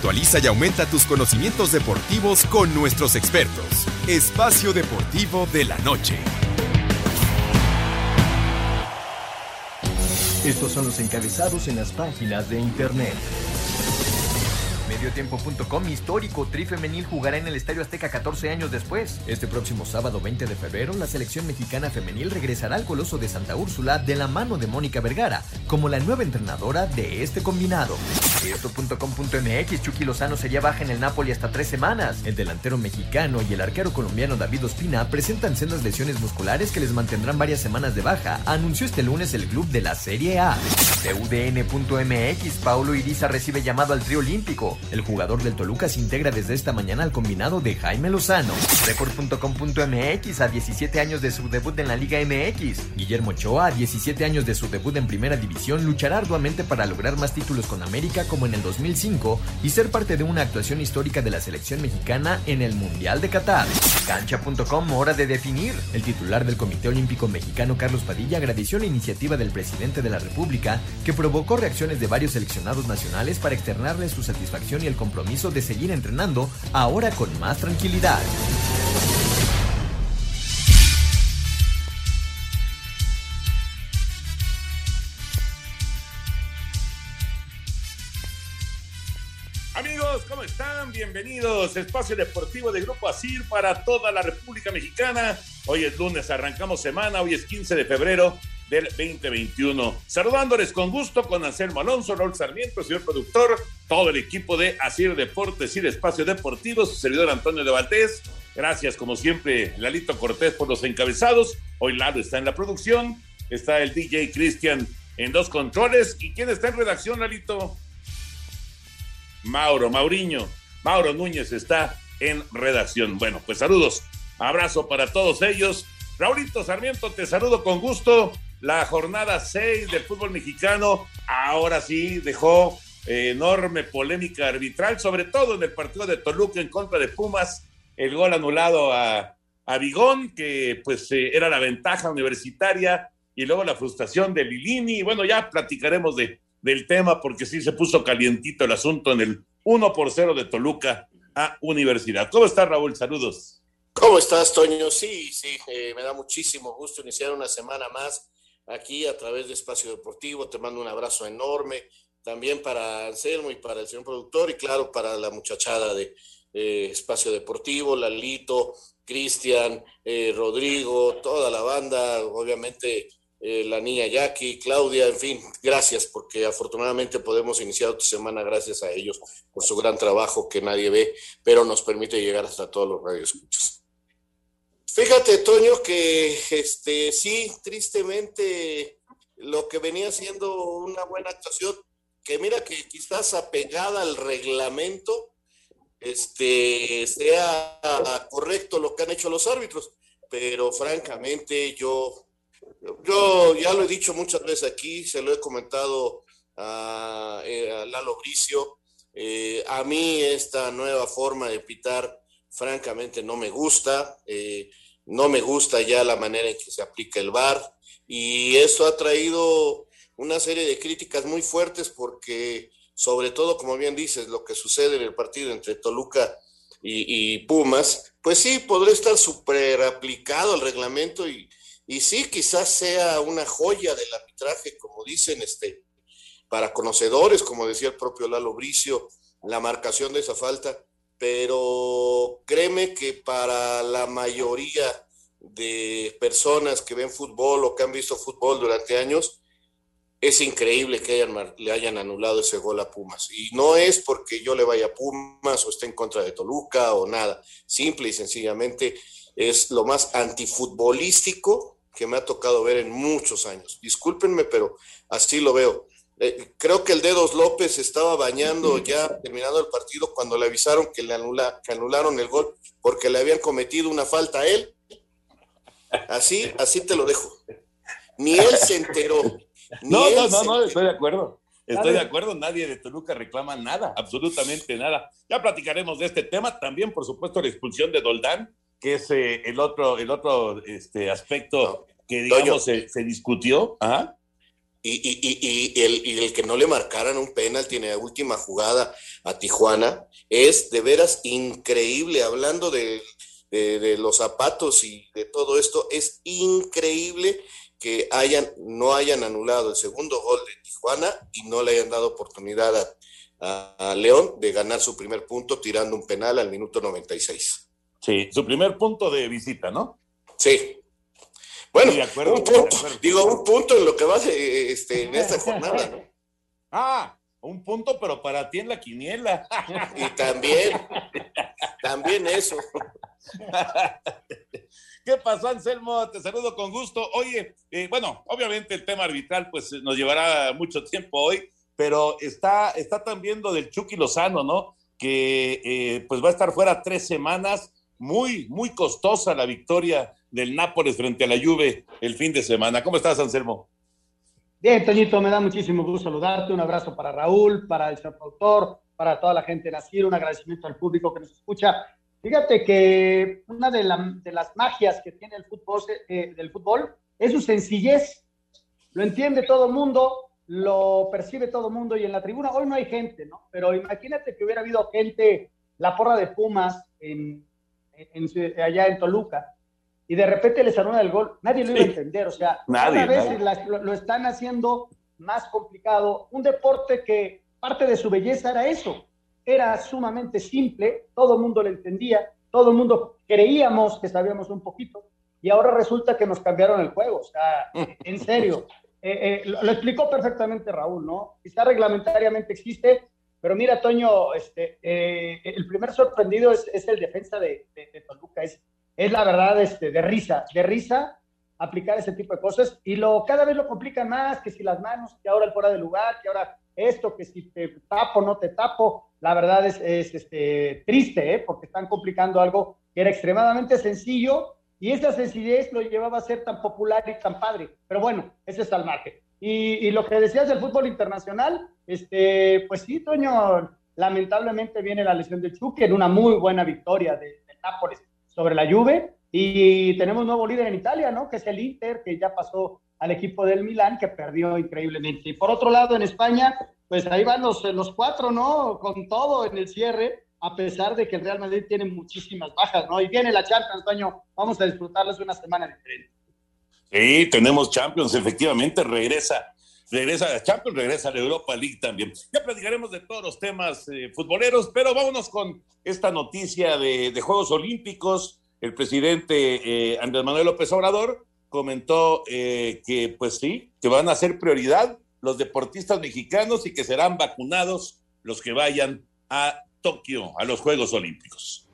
Actualiza y aumenta tus conocimientos deportivos con nuestros expertos. Espacio Deportivo de la Noche. Estos son los encabezados en las páginas de internet. Mediotiempo.com histórico, Tri Femenil jugará en el Estadio Azteca 14 años después. Este próximo sábado 20 de febrero, la selección mexicana femenil regresará al Coloso de Santa Úrsula de la mano de Mónica Vergara, como la nueva entrenadora de este combinado. Esto.com.mx, Chucky Lozano sería baja en el Napoli hasta tres semanas. El delantero mexicano y el arquero colombiano David Ospina presentan sendas lesiones musculares que les mantendrán varias semanas de baja, anunció este lunes el club de la Serie A. UDN.mx, Paulo Iriza recibe llamado al trío olímpico. El jugador del Toluca se integra desde esta mañana al combinado de Jaime Lozano. Record.com.mx a 17 años de su debut en la Liga MX. Guillermo Ochoa, a 17 años de su debut en Primera División, luchará arduamente para lograr más títulos con América como en el 2005 y ser parte de una actuación histórica de la selección mexicana en el Mundial de Qatar. Cancha.com, hora de definir. El titular del Comité Olímpico Mexicano, Carlos Padilla, agradeció la iniciativa del presidente de la República que provocó reacciones de varios seleccionados nacionales para externarle su satisfacción y el compromiso de seguir entrenando ahora con más tranquilidad. Bienvenidos. Espacio Deportivo de Grupo ASIR para toda la República Mexicana. Hoy es lunes, arrancamos semana, hoy es 15 de febrero del 2021. Saludándoles con gusto con Anselmo Alonso, Raúl Sarmiento, señor productor, todo el equipo de Asir Deportes y Espacio Deportivo, su servidor Antonio de Valdés. Gracias, como siempre, Lalito Cortés por los encabezados. Hoy Lalo está en la producción, está el DJ Cristian en dos controles. ¿Y quién está en redacción, Lalito? Mauro, Mauriño. Mauro Núñez está en redacción. Bueno, pues saludos. Abrazo para todos ellos. Raulito Sarmiento, te saludo con gusto la jornada 6 del fútbol mexicano. Ahora sí dejó enorme polémica arbitral, sobre todo en el partido de Toluca en contra de Pumas, el gol anulado a, a Bigón, que pues eh, era la ventaja universitaria, y luego la frustración de Lilini. Bueno, ya platicaremos de, del tema porque sí se puso calientito el asunto en el 1 por 0 de Toluca a Universidad. ¿Cómo está Raúl? Saludos. ¿Cómo estás, Toño? Sí, sí, eh, me da muchísimo gusto iniciar una semana más aquí a través de Espacio Deportivo. Te mando un abrazo enorme también para Anselmo y para el señor productor y claro para la muchachada de Espacio Deportivo, Lalito, Cristian, eh, Rodrigo, toda la banda, obviamente eh, la niña Jackie, Claudia, en fin, gracias porque afortunadamente podemos iniciar otra semana gracias a ellos por su gran trabajo que nadie ve, pero nos permite llegar hasta todos los radioescuchos. Fíjate, Toño, que este sí, tristemente, lo que venía siendo una buena actuación, que mira que quizás apegada al reglamento, este sea correcto lo que han hecho los árbitros, pero francamente yo, yo ya lo he dicho muchas veces aquí, se lo he comentado a, eh, Lalo Bricio, eh, a mí esta nueva forma de pitar francamente no me gusta, eh, no me gusta ya la manera en que se aplica el VAR y esto ha traído una serie de críticas muy fuertes porque sobre todo, como bien dices, lo que sucede en el partido entre Toluca y, Pumas, pues sí, podría estar súper aplicado el reglamento y, y sí, quizás sea una joya del arbitraje, como dicen, este, para conocedores, como decía el propio Lalo Bricio, la marcación de esa falta pero créeme que para la mayoría de personas que ven fútbol o que han visto fútbol durante años, es increíble que le hayan anulado ese gol a Pumas. Y no es porque yo le vaya a Pumas o esté en contra de Toluca o nada. Simple y sencillamente es lo más antifutbolístico que me ha tocado ver en muchos años. Discúlpenme, pero así lo veo. Eh, creo que el Dedos López estaba bañando ya terminado el partido cuando le avisaron que le anula, que anularon el gol porque le habían cometido una falta a él Así, así te lo dejo. Ni él se enteró. no, no, no, no, estoy de acuerdo. Estoy de acuerdo, nadie de Toluca reclama nada, absolutamente nada. Ya platicaremos de este tema, también por supuesto la expulsión de Doldán, que es eh, el otro, el otro este, aspecto que digamos se, discutió. Y, y, y, el, y, el, que no le marcaran un penal tiene última jugada a Tijuana es de veras increíble, hablando de, de, los zapatos y de todo esto, es increíble que hayan, no hayan anulado el segundo gol de Tijuana y no le hayan dado oportunidad a, León de ganar su primer punto tirando un penal al minuto 96. Sí, su primer punto de visita, ¿no? Sí. Bueno, un punto, digo, un punto en lo que va este, en esta jornada, ¿no? Ah, un punto, pero para ti en la quiniela. Y también, también eso. ¿Qué pasó, Anselmo? Te saludo con gusto. Oye, eh, bueno, obviamente el tema arbitral pues nos llevará mucho tiempo hoy, pero está, está también lo del Chucky Lozano, ¿no? Que eh, pues va a estar fuera tres semanas. Muy, muy costosa la victoria del Nápoles frente a la Juve el fin de semana. ¿Cómo estás, Anselmo? Bien, Toñito, me da muchísimo gusto saludarte. Un abrazo para Raúl, para el productor, para toda la gente de Nacir. Un agradecimiento al público que nos escucha. Fíjate que una de, las magias que tiene el fútbol, eh, del fútbol es su sencillez. Lo entiende todo el mundo, lo percibe todo el mundo y en la tribuna hoy no hay gente, ¿no? Pero imagínate que hubiera habido gente, la porra de Pumas en, allá en Toluca, y de repente les anula el gol, nadie lo iba a entender, o sea, nadie, cada vez lo, lo, están haciendo más complicado. Un deporte que parte de su belleza era eso, era sumamente simple, todo el mundo lo entendía, todo el mundo creíamos que sabíamos un poquito, y ahora resulta que nos cambiaron el juego, o sea, en serio. Eh, eh, lo, explicó perfectamente Raúl, ¿no? Quizá reglamentariamente existe, pero mira, Toño, este, eh, el primer sorprendido es, es el defensa de, de, Toluca, es, es, la verdad este, de risa, de risa aplicar ese tipo de cosas, y lo cada vez lo complica más, que si las manos, que ahora el fuera de lugar, que ahora esto, que si te tapo, no te tapo, la verdad es, este, triste, ¿eh? porque están complicando algo que era extremadamente sencillo y esa sencillez lo llevaba a ser tan popular y tan padre. Pero bueno, ese es al margen. Y, lo que decías del fútbol internacional, este, pues sí, Toño, lamentablemente viene la lesión de Chuque en una muy buena victoria de, de Nápoles sobre la Juve. Y tenemos nuevo líder en Italia, ¿no? Que es el Inter, que ya pasó al equipo del Milán, que perdió increíblemente. Y por otro lado, en España, pues ahí van los, los cuatro, ¿no? Con todo en el cierre, a pesar de que el Real Madrid tiene muchísimas bajas, ¿no? Y viene la Champions, Toño, vamos a disfrutarles una semana diferente. Sí, tenemos Champions, efectivamente, regresa, regresa a Champions, regresa a la Europa League también. Ya platicaremos de todos los temas eh, futboleros, pero vámonos con esta noticia de, Juegos Olímpicos. El presidente eh, Andrés Manuel López Obrador comentó eh, que pues sí, que van a ser prioridad los deportistas mexicanos y que serán vacunados los que vayan a Tokio, a los Juegos Olímpicos.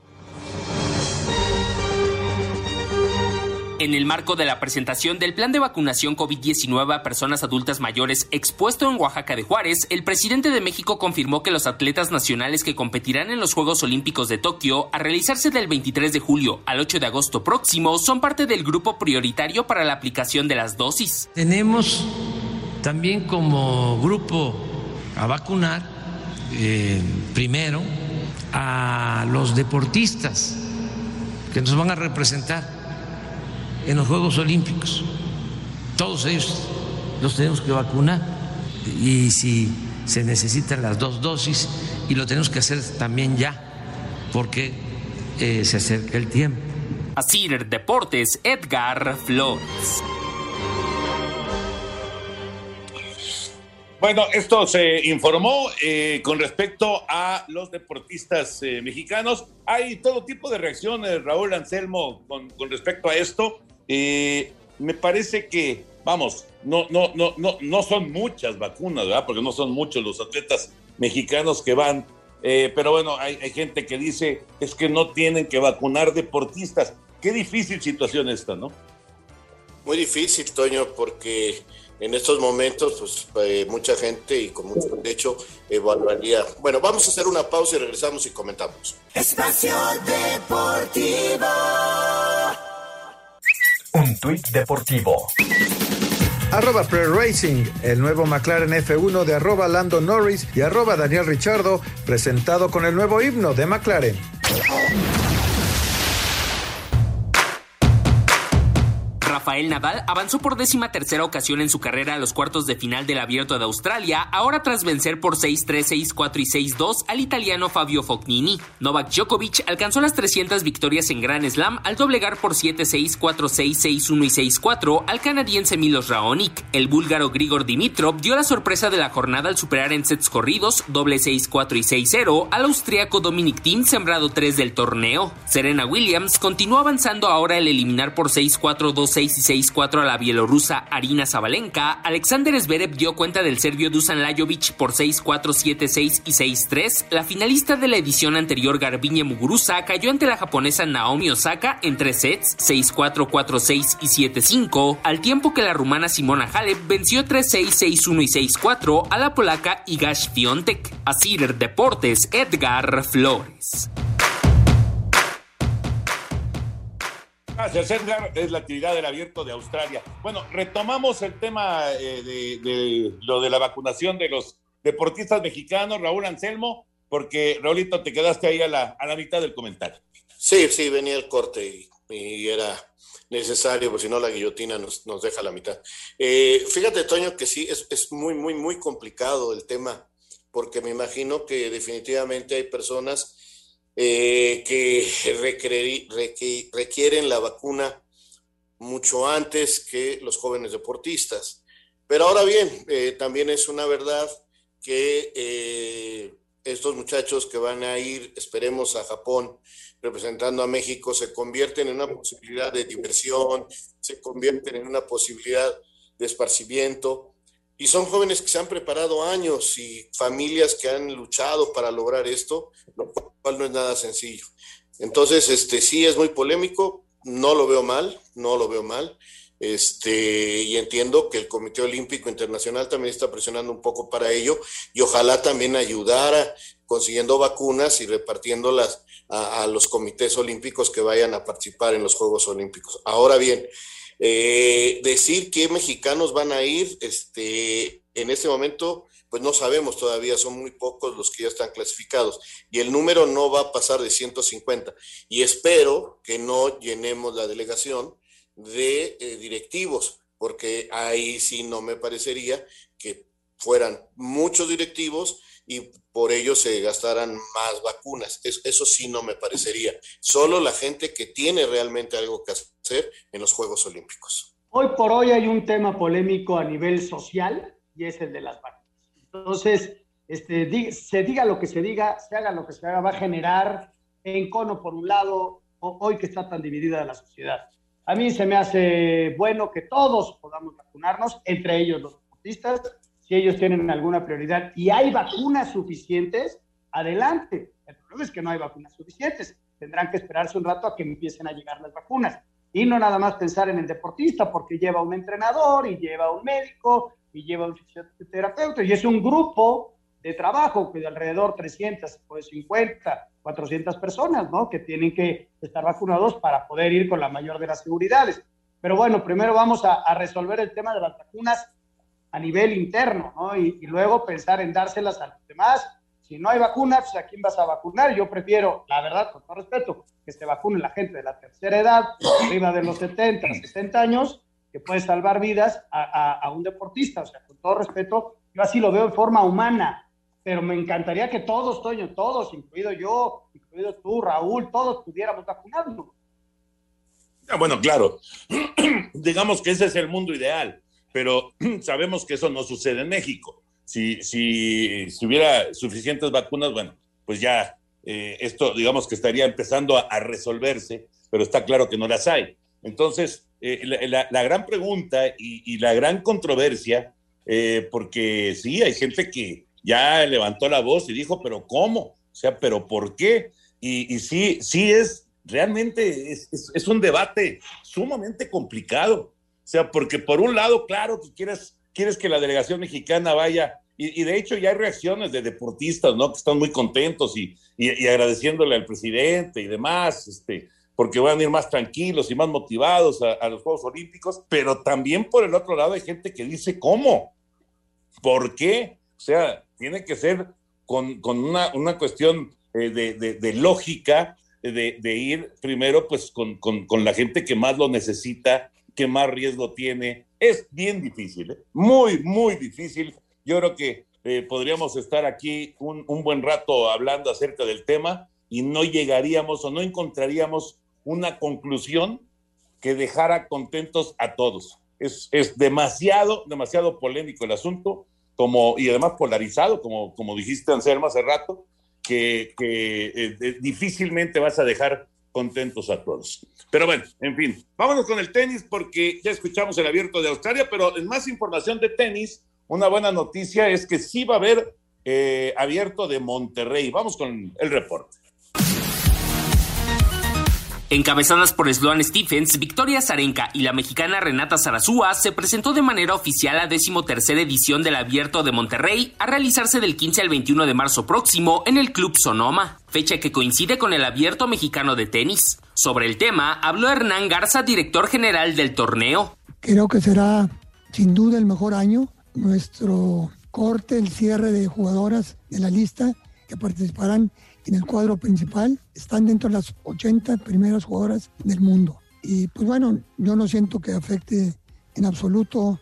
En el marco de la presentación del plan de vacunación COVID-19 a personas adultas mayores expuesto en Oaxaca de Juárez, el presidente de México confirmó que los atletas nacionales que competirán en los Juegos Olímpicos de Tokio, a realizarse del 23 de julio al 8 de agosto próximo, son parte del grupo prioritario para la aplicación de las dosis. Tenemos también como grupo a vacunar eh, primero a los deportistas que nos van a representar en los Juegos Olímpicos. Todos ellos los tenemos que vacunar y si se necesitan las dos dosis y lo tenemos que hacer también ya porque eh, se acerca el tiempo. Así Deportes, Edgar Flores. Bueno, esto se informó eh, con respecto a los deportistas eh, mexicanos. Hay todo tipo de reacciones, Raúl Anselmo, con, con respecto a esto. Eh, me parece que, vamos, no, no, no, no, no son muchas vacunas, ¿verdad? Porque no son muchos los atletas mexicanos que van. Eh, pero bueno, hay, gente que dice es que no tienen que vacunar deportistas. Qué difícil situación esta, ¿no? Muy difícil, Toño, porque en estos momentos, pues eh, mucha gente y con mucho derecho evaluaría. Bueno, vamos a hacer una pausa y regresamos y comentamos. Espacio Deportivo. Un tuit deportivo. Arroba Pre Racing, el nuevo McLaren F1 de arroba Lando Norris y arroba Daniel Richardo, presentado con el nuevo himno de McLaren. Rafael Nadal avanzó por décima tercera ocasión en su carrera a los cuartos de final del Abierto de Australia, ahora tras vencer por 6-3, 6-4 y 6-2 al italiano Fabio Fognini. Novak Djokovic alcanzó las 300 victorias en Grand Slam al doblegar por 7-6, 4-6, 6-1 y 6-4 al canadiense Milos Raonic. El búlgaro Grigor Dimitrov dio la sorpresa de la jornada al superar en sets corridos, doble 6-4 y 6-0 al austriaco Dominic Thiem, sembrado 3 del torneo. Serena Williams continuó avanzando ahora al eliminar por 6-4, 2-6 6-4 a la bielorrusa Arina Zabalenka, Alexander Zverev dio cuenta del serbio Dusan Lajovic por 6-4, 7-6 y 6-3. La finalista de la edición anterior Garbiñe Muguruza cayó ante la japonesa Naomi Osaka en tres sets, 6-4, 4-6 y 7-5, al tiempo que la rumana Simona Halep venció 3-6, 6-1 y 6-4 a la polaca Igash Fiontek. Así Deportes, Edgar Flores. Gracias, Edgar. Es la actividad del abierto de Australia. Bueno, retomamos el tema eh, de, lo de la vacunación de los deportistas mexicanos, Raúl Anselmo, porque Raulito, te quedaste ahí a la, a la mitad del comentario. Sí, sí, venía el corte y, era necesario, porque si no la guillotina nos, nos deja la mitad. Eh, fíjate, Toño, que sí, es, es muy, muy, muy complicado el tema, porque me imagino que definitivamente hay personas eh, que requieren la vacuna mucho antes que los jóvenes deportistas. Pero ahora bien, eh, también es una verdad que eh, estos muchachos que van a ir, esperemos, a Japón representando a México, se convierten en una posibilidad de diversión, se convierten en una posibilidad de esparcimiento y son jóvenes que se han preparado años y familias que han luchado para lograr esto, lo cual no es nada sencillo. Entonces, este sí es muy polémico, no lo veo mal, no lo veo mal. Este, y entiendo que el Comité Olímpico Internacional también está presionando un poco para ello y ojalá también ayudara consiguiendo vacunas y repartiéndolas a, a los comités olímpicos que vayan a participar en los Juegos Olímpicos. Ahora bien, eh, decir qué mexicanos van a ir, este, en este momento, pues no sabemos todavía, son muy pocos los que ya están clasificados y el número no va a pasar de 150 y espero que no llenemos la delegación de eh, directivos, porque ahí sí no me parecería que fueran muchos directivos y por ello se gastaran más vacunas. Eso, sí no me parecería. Solo la gente que tiene realmente algo que hacer en los Juegos Olímpicos. Hoy por hoy hay un tema polémico a nivel social y es el de las vacunas. Entonces, este, se diga lo que se diga, se haga lo que se haga, va a generar encono por un lado, hoy que está tan dividida la sociedad. A mí se me hace bueno que todos podamos vacunarnos, entre ellos los deportistas, si ellos tienen alguna prioridad y hay vacunas suficientes, adelante. El problema es que no hay vacunas suficientes. Tendrán que esperarse un rato a que empiecen a llegar las vacunas. Y no nada más pensar en el deportista, porque lleva un entrenador y lleva un médico y lleva un fisioterapeuta. Y es un grupo de trabajo que de alrededor 300, pues 50, 400 personas, ¿no? Que tienen que estar vacunados para poder ir con la mayor de las seguridades. Pero bueno, primero vamos a, a resolver el tema de las vacunas a nivel interno, ¿no? Y, luego pensar en dárselas a los demás. Si no hay vacunas, pues, ¿a quién vas a vacunar? Yo prefiero, la verdad, con todo respeto, que se vacune la gente de la tercera edad, arriba de los 70, 60 años, que puede salvar vidas a, un deportista. O sea, con todo respeto, yo así lo veo en forma humana, pero me encantaría que todos, Toño, todos, incluido yo, incluido tú, Raúl, todos pudiéramos vacunarnos. bueno, claro. Digamos que ese es el mundo ideal pero sabemos que eso no sucede en México. Si, si, si hubiera suficientes vacunas, bueno, pues ya eh, esto, digamos que estaría empezando a, resolverse, pero está claro que no las hay. Entonces, eh, la, gran pregunta y, la gran controversia, eh, porque sí, hay gente que ya levantó la voz y dijo, pero ¿cómo? O sea, pero ¿por qué? Y, y sí, sí es, realmente es un debate sumamente complicado o sea, porque por un lado, claro que quieres, quieres que la delegación mexicana vaya, y, de hecho ya hay reacciones de deportistas, ¿no? Que están muy contentos y, agradeciéndole al presidente y demás, este, porque van a ir más tranquilos y más motivados a, los Juegos Olímpicos, pero también por el otro lado hay gente que dice, ¿cómo? ¿Por qué? O sea, tiene que ser con, una, una, cuestión eh, de, lógica, de, ir primero pues con, con, la gente que más lo necesita, que más riesgo tiene. Es bien difícil, ¿eh? muy, muy difícil. Yo creo que eh, podríamos estar aquí un, buen rato hablando acerca del tema y no llegaríamos o no encontraríamos una conclusión que dejara contentos a todos. Es, es demasiado, demasiado polémico el asunto como, y además polarizado, como, como dijiste, Anselmo, hace rato, que, que eh, difícilmente vas a dejar contentos a todos. Pero bueno, en fin, vámonos con el tenis porque ya escuchamos el abierto de Australia, pero en más información de tenis, una buena noticia es que sí va a haber eh, abierto de Monterrey. Vamos con el reporte. Encabezadas por Sloan Stephens, Victoria Zarenka y la mexicana Renata Zarazúa, se presentó de manera oficial la decimotercera edición del Abierto de Monterrey a realizarse del 15 al 21 de marzo próximo en el Club Sonoma, fecha que coincide con el Abierto Mexicano de Tenis. Sobre el tema habló Hernán Garza, director general del torneo. Creo que será sin duda el mejor año. Nuestro corte, el cierre de jugadoras de la lista que participarán en el cuadro principal, están dentro de las 80 primeras jugadoras del mundo. Y pues bueno, yo no siento que afecte en absoluto.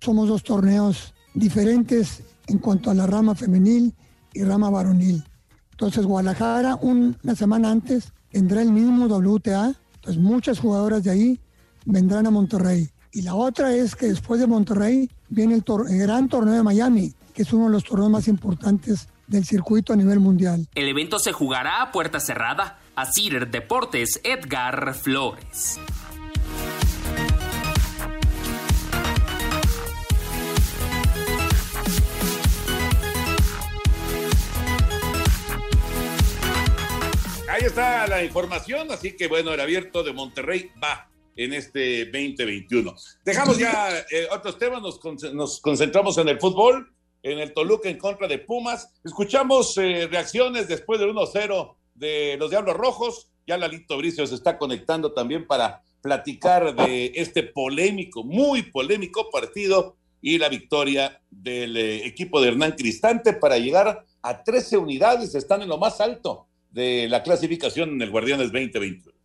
Somos dos torneos diferentes en cuanto a la rama femenil y rama varonil. Entonces Guadalajara una semana antes tendrá el mismo WTA, entonces muchas jugadoras de ahí vendrán a Monterrey. Y la otra es que después de Monterrey viene el, el gran torneo de Miami, que es uno de los torneos más importantes del circuito a nivel mundial. El evento se jugará a puerta cerrada. A Cider Deportes, Edgar Flores. Ahí está la información, así que bueno, el abierto de Monterrey va en este 2021. Dejamos ya eh, otros temas, nos, nos concentramos en el fútbol en el Toluca en contra de Pumas. Escuchamos eh, reacciones después del 1-0 de los Diablos Rojos. Ya Lalito Bricio se está conectando también para platicar de este polémico, muy polémico partido y la victoria del eh, equipo de Hernán Cristante para llegar a 13 unidades. Están en lo más alto de la clasificación en el Guardianes 2021.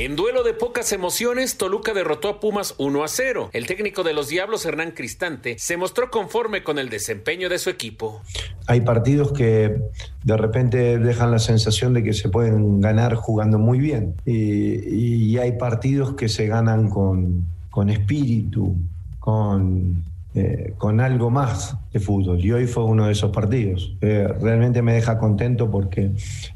En duelo de pocas emociones, Toluca derrotó a Pumas 1 a 0. El técnico de los Diablos, Hernán Cristante, se mostró conforme con el desempeño de su equipo. Hay partidos que de repente dejan la sensación de que se pueden ganar jugando muy bien. Y, hay partidos que se ganan con, con espíritu, con eh, con algo más de fútbol. Y hoy fue uno de esos partidos. Eh, realmente me deja contento porque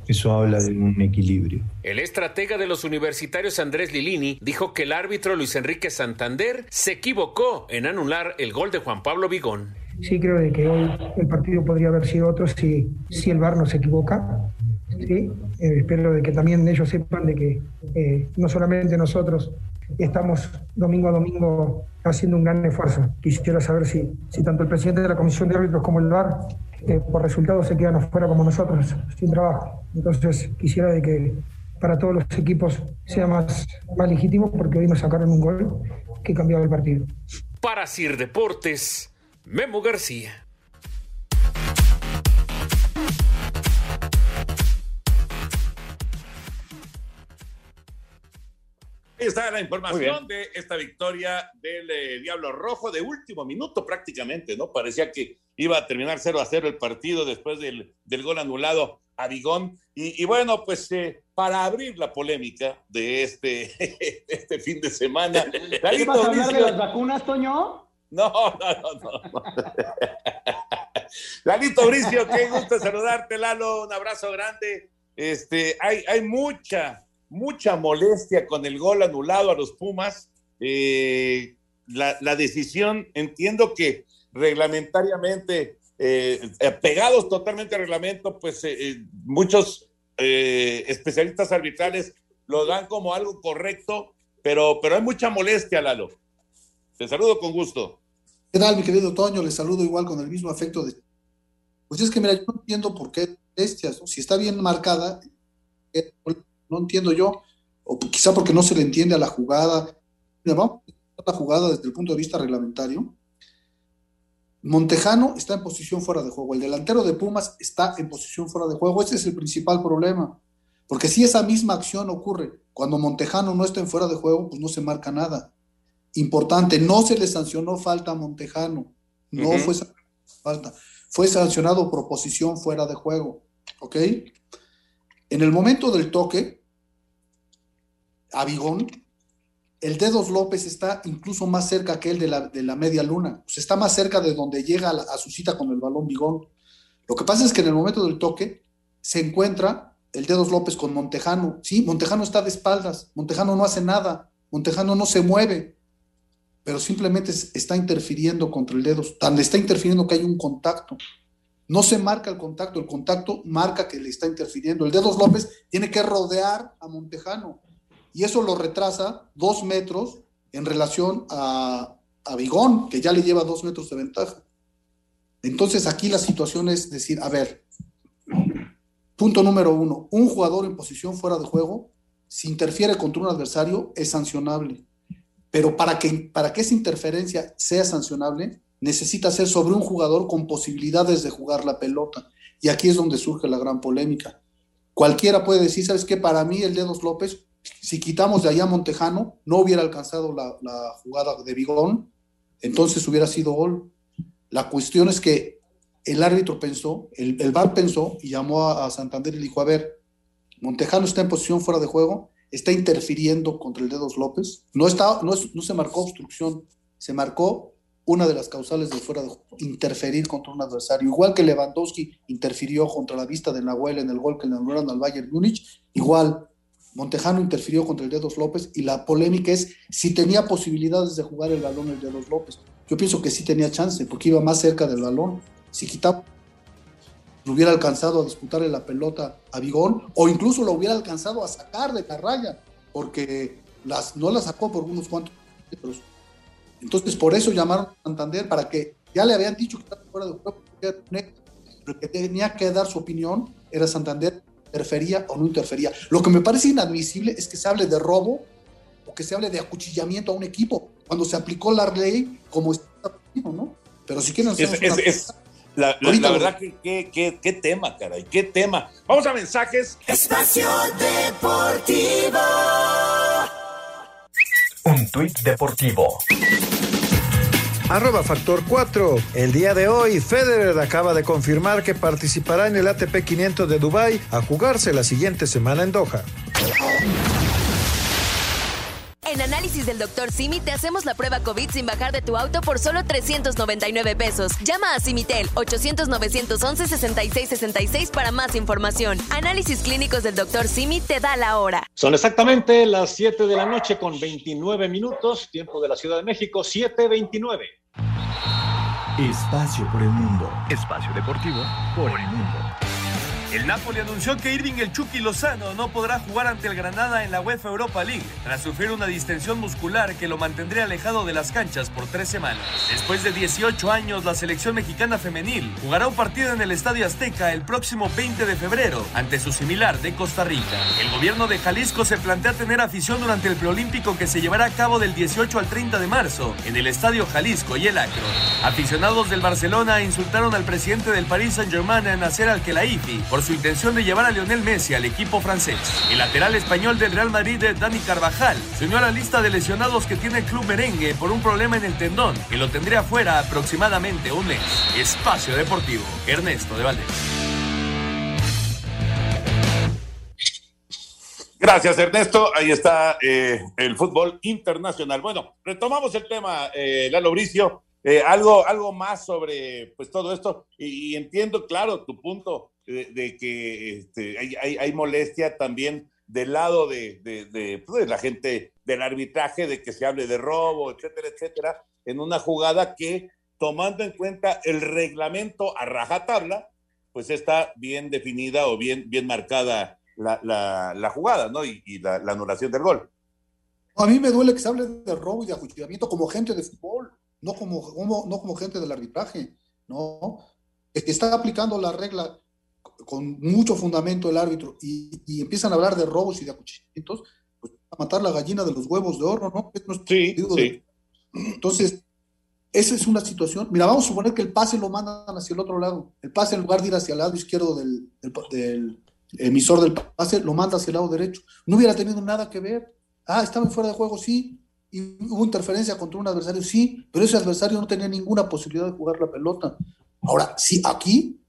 eso habla de un equilibrio. El estratega de los universitarios Andrés Lilini dijo que el árbitro Luis Enrique Santander se equivocó en anular el gol de Juan Pablo Vigón. Sí, creo de que hoy el partido podría haber sido otro si, si el VAR no se equivoca. ¿sí? Eh, espero de que también ellos sepan de que no solamente nosotros estamos domingo a domingo haciendo un gran esfuerzo. Quisiera saber si, si tanto el presidente de la Comisión de Árbitros como el VAR, eh, por resultados, se quedan afuera como nosotros, sin trabajo. Entonces, quisiera de que para todos los equipos sea más, más legítimo, porque hoy nos sacaron un gol que cambiaba el partido. Para Sir Deportes, Memo García. Está la información de esta victoria del eh, Diablo Rojo de último minuto prácticamente, ¿no? Parecía que iba a terminar 0 a 0 el partido después del, del gol anulado a Bigón. Y, bueno, pues eh, para abrir la polémica de este, este fin de semana. ¿Vas a hablar de las vacunas, Toño? No, no, no, no. Lalito Bricio, qué gusto saludarte, Lalo. Un abrazo grande. Este, hay, hay mucha, mucha molestia con el gol anulado a los Pumas. Eh, la, decisión, entiendo que reglamentariamente, eh, pegados totalmente al reglamento, pues eh, muchos especialistas arbitrales lo dan como algo correcto, pero, pero hay mucha molestia, Lalo. Te saludo con gusto. ¿Qué tal, mi querido Toño? Le saludo igual con el mismo afecto de... Pues es que, mira, yo no entiendo por qué molestias, Si está bien marcada, no entiendo yo, o quizá porque no se le entiende a la jugada. Vamos a la jugada desde el punto de vista reglamentario. Montejano está en posición fuera de juego. El delantero de Pumas está en posición fuera de juego. Ese es el principal problema. Porque si esa misma acción ocurre cuando Montejano no está en fuera de juego, pues no se marca nada. Importante, no se le sancionó falta a Montejano. No fue falta. Fue sancionado por posición fuera de juego. ¿Ok? En el momento del toque, a Bigón, el Dedos López está incluso más cerca que él de la, de la media luna. Pues está más cerca de donde llega a, su cita con el balón Bigón. Lo que pasa es que en el momento del toque se encuentra el Dedos López con Montejano. Sí, Montejano está de espaldas. Montejano no hace nada. Montejano no se mueve. Pero simplemente está interfiriendo contra el Dedos. Tan está interfiriendo que hay un contacto. No se marca el contacto. El contacto marca que le está interfiriendo. El Dedos López tiene que rodear a Montejano y eso lo retrasa dos metros en relación a, a Bigón, que ya le lleva dos metros de ventaja. Entonces aquí la situación es decir, a ver, punto número uno, un jugador en posición fuera de juego, si interfiere contra un adversario, es sancionable. Pero para que, para que esa interferencia sea sancionable, necesita ser sobre un jugador con posibilidades de jugar la pelota. Y aquí es donde surge la gran polémica. Cualquiera puede decir, ¿sabes qué? Para mí el Dedos López si quitamos de allá a Montejano, no hubiera alcanzado la, jugada de Bigón, entonces hubiera sido gol. La cuestión es que el árbitro pensó, el, el VAR pensó y llamó a, Santander y le dijo, a ver, Montejano está en posición fuera de juego, está interfiriendo contra el Dedos López, no, está, no, no se marcó obstrucción, se marcó una de las causales de fuera de juego, interferir contra un adversario. Igual que Lewandowski interfirió contra la vista de Nahuel en el gol que le anularon al Bayern Múnich, igual Montejano interfirió contra el Dedos López y la polémica es si tenía posibilidades de jugar el balón el Dedos López. Yo pienso que sí tenía chance porque iba más cerca del balón. Si quitaba, lo hubiera alcanzado a disputarle la pelota a Bigón o incluso lo hubiera alcanzado a sacar de la porque las, no la sacó por unos cuantos metros. Entonces, por eso llamaron a Santander para que ya le habían dicho que estaba fuera de juego, pero que tenía que dar su opinión era Santander interfería o no interfería. Lo que me parece inadmisible es que se hable de robo o que se hable de acuchillamiento a un equipo cuando se aplicó la ley como está ¿no? Pero si quieren... Es, la, verdad que qué, tema, caray, qué tema. Vamos a mensajes. Espacio Deportivo. Un tuit deportivo. Arroba Factor 4. El día de hoy, Federer acaba de confirmar que participará en el ATP 500 de Dubai a jugarse la siguiente semana en Doha. En Análisis del Dr. Simi te hacemos la prueba COVID sin bajar de tu auto por solo 399 pesos. Llama a Simitel 800-911-6666 para más información. Análisis clínicos del Dr. Simi te da la hora. Son exactamente las 7 de la noche con 29 minutos, tiempo de la Ciudad de México, 7.29. Espacio por el mundo. Espacio deportivo por el mundo. El Napoli anunció que Irving el Chucky Lozano no podrá jugar ante el Granada en la UEFA Europa League tras sufrir una distensión muscular que lo mantendría alejado de las canchas por tres semanas. Después de 18 años, la selección mexicana femenil jugará un partido en el Estadio Azteca el próximo 20 de febrero ante su similar de Costa Rica. El gobierno de Jalisco se plantea tener afición durante el preolímpico que se llevará a cabo del 18 al 30 de marzo en el Estadio Jalisco y el Acro. Aficionados del Barcelona insultaron al presidente del Paris Saint-Germain, Nasser Al-Khelaifi, por su intención de llevar a Lionel Messi al equipo francés. El lateral español del Real Madrid, Dani Carvajal, se unió a la lista de lesionados que tiene el club merengue por un problema en el tendón que lo tendría fuera aproximadamente un mes. Espacio Deportivo, Ernesto de Valdés. Gracias, Ernesto. Ahí está eh, el fútbol internacional. Bueno, retomamos el tema, eh, Lalo Bricio. Eh, algo, algo más sobre pues todo esto y, entiendo, claro, tu punto de, que este, hay, molestia también del lado de, pues, de, la gente del arbitraje, de que se hable de robo, etcétera, etcétera, en una jugada que, tomando en cuenta el reglamento a rajatabla, pues está bien definida o bien, bien marcada la, la, jugada, ¿no? Y, la, anulación del gol. A mí me duele que se hable de robo y de acuchillamiento como gente de fútbol, no como, como, no como gente del arbitraje, ¿no? Está aplicando la regla con mucho fundamento el árbitro y, empiezan a hablar de robos y de acuchillamientos, pues a matar la gallina de los huevos de oro, ¿no? sí, sí. Entonces, esa es una situación. Mira, vamos a suponer que el pase lo mandan hacia el otro lado. El pase, en lugar de ir hacia el lado izquierdo del, del, emisor del pase, lo manda hacia el lado derecho. No hubiera tenido nada que ver. Ah, estaba fuera de juego, sí. Y hubo interferencia contra un adversario, sí. Pero ese adversario no tenía ninguna posibilidad de jugar la pelota. Ahora, sí, aquí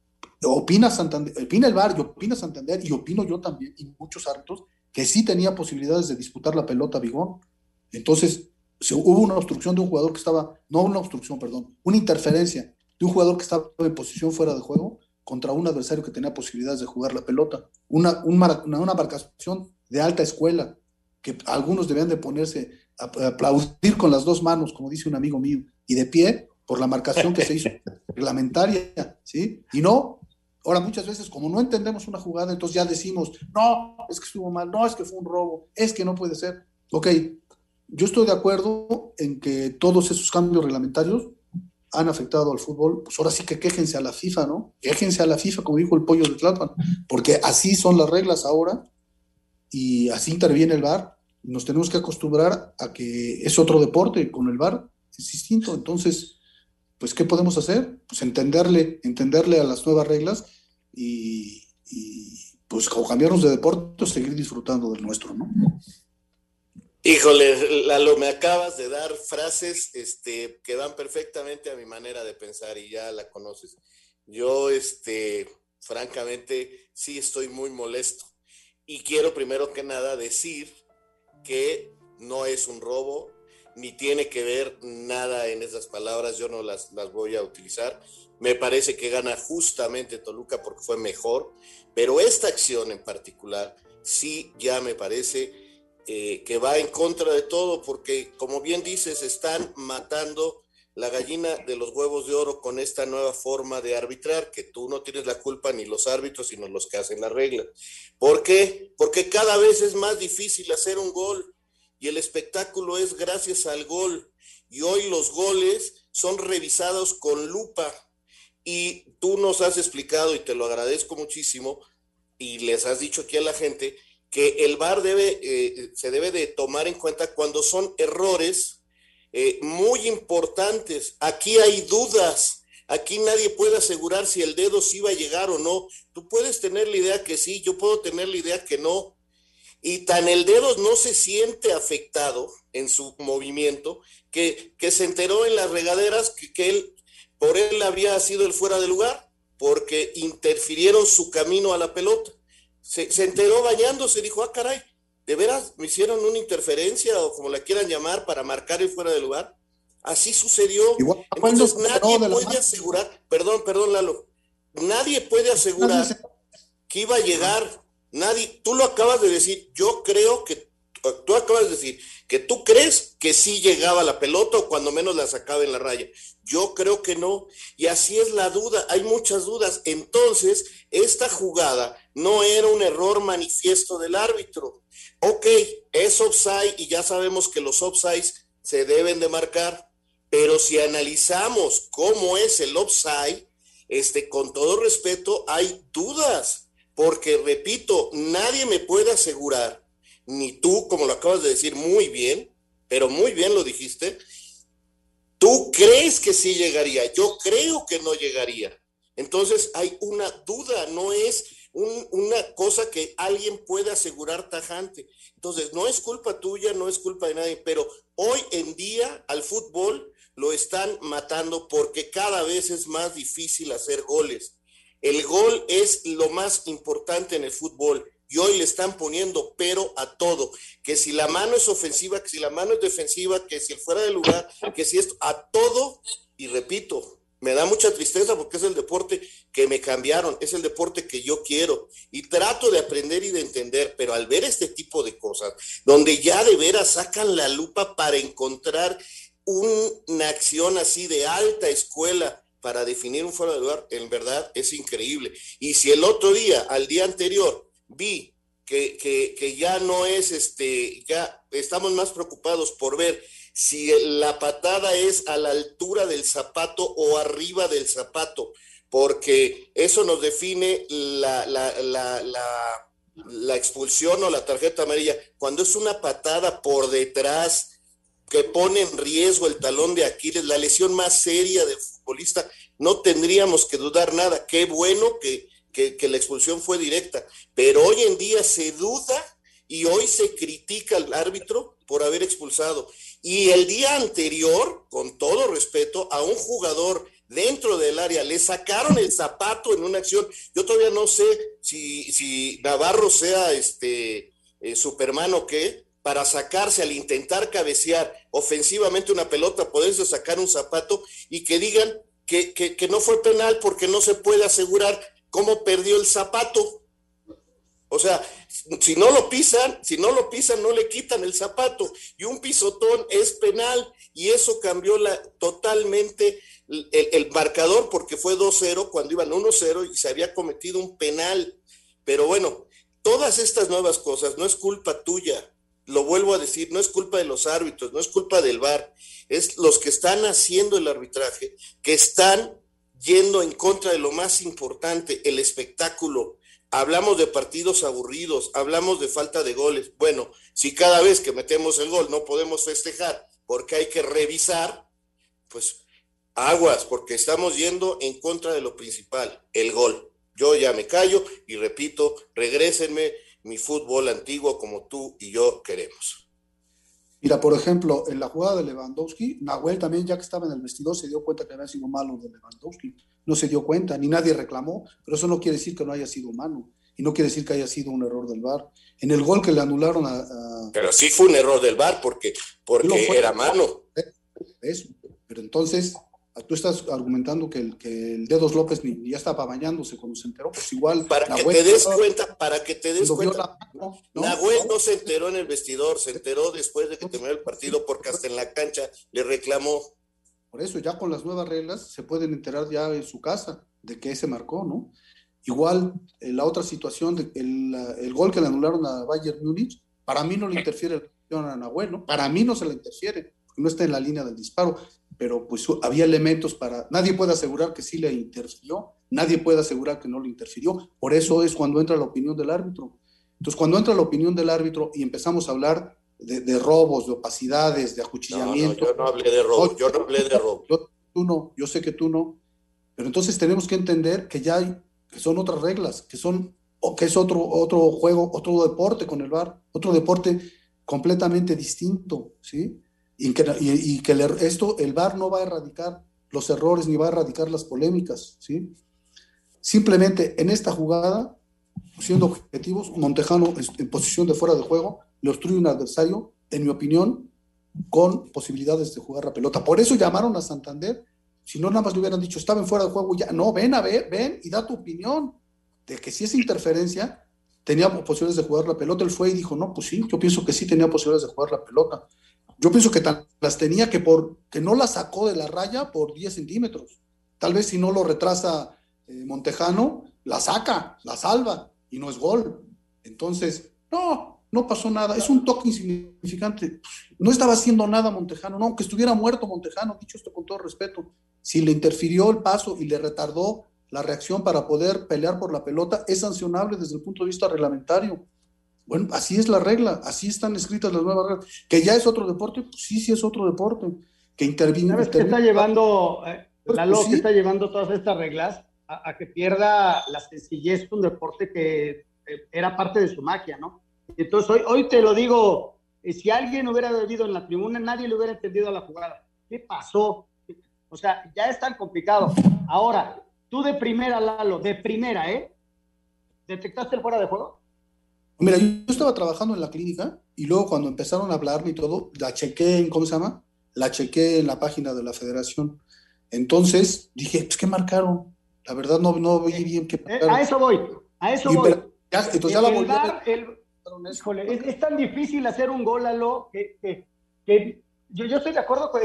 opina Santander, opina el bar, y opina Santander, y opino yo también, y muchos árbitros, que sí tenía posibilidades de disputar la pelota Bigón. Entonces, hubo una obstrucción de un jugador que estaba, no una obstrucción, perdón, una interferencia de un jugador que estaba en posición fuera de juego contra un adversario que tenía posibilidades de jugar la pelota. Una, una, una marcación de alta escuela, que algunos debían de ponerse a, aplaudir con las dos manos, como dice un amigo mío, y de pie por la marcación que se hizo reglamentaria, ¿sí? Y no, ahora muchas veces como no entendemos una jugada, entonces ya decimos, no, es que estuvo mal, no, es que fue un robo, es que no puede ser. Ok, yo estoy de acuerdo en que todos esos cambios reglamentarios han afectado al fútbol, pues ahora sí que quéjense a la FIFA, ¿no? Quéjense a la FIFA, como dijo el pollo de Tlalpan, porque así son las reglas ahora y así interviene el VAR. Nos tenemos que acostumbrar a que es otro deporte, con el VAR es distinto. Entonces, pues, ¿qué podemos hacer? Pues entenderle, entenderle a las nuevas reglas y, pues, o cambiarnos de deporte o seguir disfrutando del nuestro, ¿no? Híjole, Lalo, me acabas de dar frases este, que van perfectamente a mi manera de pensar y ya la conoces. Yo, este, francamente, sí estoy muy molesto. Y quiero primero que nada decir que no es un robo, ni tiene que ver nada en esas palabras, yo no las, las voy a utilizar. Me parece que gana justamente Toluca porque fue mejor, pero esta acción en particular sí ya me parece eh, que va en contra de todo, porque como bien dices, están matando la gallina de los huevos de oro con esta nueva forma de arbitrar, que tú no tienes la culpa ni los árbitros, sino los que hacen la regla. ¿Por qué? Porque cada vez es más difícil hacer un gol y el espectáculo es gracias al gol. Y hoy los goles son revisados con lupa. Y tú nos has explicado, y te lo agradezco muchísimo, y les has dicho aquí a la gente, que el VAR debe, eh, se debe de tomar en cuenta cuando son errores eh, muy importantes. Aquí hay dudas. Aquí nadie puede asegurar si el dedo sí va a llegar o no. Tú puedes tener la idea que sí, yo puedo tener la idea que no. Y tan el dedo no se siente afectado en su movimiento que, que se enteró en las regaderas que, que él, por él había sido el fuera de lugar, porque interfirieron su camino a la pelota se, enteró bañándose, dijo, ah, caray, ¿de veras me hicieron una interferencia o como la quieran llamar para marcar el fuera de lugar? Así sucedió. Entonces nadie puede asegurar, perdón, perdón, Lalo, nadie puede asegurar que iba a llegar, nadie, tú lo acabas de decir, yo creo que, tú acabas de decir que tú crees que sí llegaba la pelota o cuando menos la sacaba en la raya. Yo creo que no. Y así es la duda, hay muchas dudas. Entonces, esta jugada no era un error manifiesto del árbitro. Ok, es offside y ya sabemos que los offsides se deben de marcar, pero si analizamos cómo es el offside, este, con todo respeto, hay dudas, porque repito, nadie me puede asegurar, ni tú, como lo acabas de decir muy bien, pero muy bien lo dijiste, tú crees que sí llegaría, yo creo que no llegaría. Entonces hay una duda, no es una cosa que alguien puede asegurar tajante. Entonces, no es culpa tuya, no es culpa de nadie, pero hoy en día al fútbol lo están matando porque cada vez es más difícil hacer goles. El gol es lo más importante en el fútbol y hoy le están poniendo pero a todo, que si la mano es ofensiva, que si la mano es defensiva, que si fuera de lugar, que si esto, a todo, y repito, me da mucha tristeza porque es el deporte que me cambiaron, es el deporte que yo quiero. Y trato de aprender y de entender, pero al ver este tipo de cosas, donde ya de veras sacan la lupa para encontrar una acción así de alta escuela para definir un fuera de lugar, en verdad es increíble. Y si el otro día, al día anterior, vi que, que, ya no es este, ya estamos más preocupados por ver si la patada es a la altura del zapato o arriba del zapato, porque eso nos define la, la, la, la, expulsión o la tarjeta amarilla. Cuando es una patada por detrás que pone en riesgo el talón de Aquiles, la lesión más seria del futbolista, no tendríamos que dudar nada. Qué bueno que, que la expulsión fue directa, pero hoy en día se duda y hoy se critica al árbitro por haber expulsado. Y el día anterior, con todo respeto, a un jugador dentro del área, le sacaron el zapato en una acción. Yo todavía no sé si, si Navarro sea este eh, Superman o qué, para sacarse al intentar cabecear ofensivamente una pelota, poderse sacar un zapato y que digan que, que no fue penal porque no se puede asegurar cómo perdió el zapato. O sea, si no lo pisan, si no lo pisan, no le quitan el zapato. Y un pisotón es penal. Y eso cambió la, totalmente el, marcador porque fue 2-0 cuando iban 1-0 y se había cometido un penal. Pero bueno, todas estas nuevas cosas no es culpa tuya. Lo vuelvo a decir, no es culpa de los árbitros, no es culpa del VAR, es los que están haciendo el arbitraje, que están yendo en contra de lo más importante, el espectáculo, Hablamos de partidos aburridos, hablamos de falta de goles. Bueno, si cada vez que metemos el gol no podemos festejar porque hay que revisar, pues aguas, porque estamos yendo en contra de lo principal, el gol. Yo ya me callo y repito, regrésenme mi fútbol antiguo como tú y yo queremos. Mira, por ejemplo, en la jugada de Lewandowski, Nahuel también, ya que estaba en el vestidor, se dio cuenta que había sido malo de Lewandowski. No se dio cuenta, ni nadie reclamó, pero eso no quiere decir que no haya sido humano y no quiere decir que haya sido un error del VAR. En el gol que le anularon a. Pero sí fue un error del VAR porque, porque era mano. Eso. Pero entonces, tú estás argumentando que el, que el Dedos López ni, ya estaba bañándose cuando se enteró, pues igual. Para que te des cuenta, para que te des cuenta. ¿no? Nahuel no se enteró en el vestidor, se enteró después de que terminó el partido porque hasta en la cancha le reclamó. Por eso, ya con las nuevas reglas, se pueden enterar ya en su casa de que se marcó, ¿no? Igual, en la otra situación, de, el, el, gol que le anularon a Bayern Múnich, para mí no le interfiere a Nahuel, ¿no? Para mí no se le interfiere, no está en la línea del disparo pero pues había elementos para, nadie puede asegurar que sí le interfirió, nadie puede asegurar que no le interfirió, por eso es cuando entra la opinión del árbitro. Entonces, cuando entra la opinión del árbitro y empezamos a hablar de, robos, de opacidades, de acuchillamiento. yo no hablé de robos, yo no hablé de robos. Yo, tú no, yo sé que tú no, pero entonces tenemos que entender que ya hay, que son otras reglas, que son, o que es otro, otro juego, otro deporte con el VAR, otro deporte completamente distinto, ¿sí? Y que, esto, el VAR no va a erradicar los errores ni va a erradicar las polémicas, ¿sí? Simplemente en esta jugada, siendo objetivos, Montejano en posición de fuera de juego le obstruye un adversario, en mi opinión, con posibilidades de jugar la pelota. Por eso llamaron a Santander, si no nada más le hubieran dicho, estaba en fuera de juego, ya, no, ven a ver, ven y da tu opinión de que si es interferencia, tenía posibilidades de jugar la pelota. Él fue y dijo, no, pues sí, yo pienso que sí tenía posibilidades de jugar la pelota. Yo pienso que las tenía que por que no las sacó de la raya por 10 centímetros. Tal vez si no lo retrasa eh, Montejano, la saca, la salva y no es gol. Entonces, no, no pasó nada. Es un toque insignificante. No estaba haciendo nada Montejano, no, aunque estuviera muerto Montejano, dicho esto con todo respeto. Si le interfirió el paso y le retardó la reacción para poder pelear por la pelota, es sancionable desde el punto de vista reglamentario. Bueno, así es la regla, así están escritas las nuevas reglas. Que ya es otro deporte, pues sí, sí es otro deporte. Que interviene. ¿Sabes qué está llevando, eh, pues, la pues, que está llevando todas estas reglas a, que pierda la sencillez de un deporte que eh, era parte de su magia, ¿no? Entonces, hoy, hoy te lo digo, eh, si alguien hubiera vivido en la tribuna, nadie le hubiera entendido la jugada. ¿Qué pasó? O sea, ya es tan complicado. Ahora, tú de primera, Lalo, de primera, ¿eh? ¿Detectaste el fuera de juego? Mira, yo estaba trabajando en la clínica y luego cuando empezaron a hablarme y todo, la chequé en, ¿cómo se llama? La chequé en la página de la federación. Entonces dije, pues, ¿qué marcaron? La verdad no, no vi bien qué marcaron. A eso voy, a eso voy. entonces ya la volví es, tan difícil hacer un gol a lo que, que, yo, yo, estoy de acuerdo con,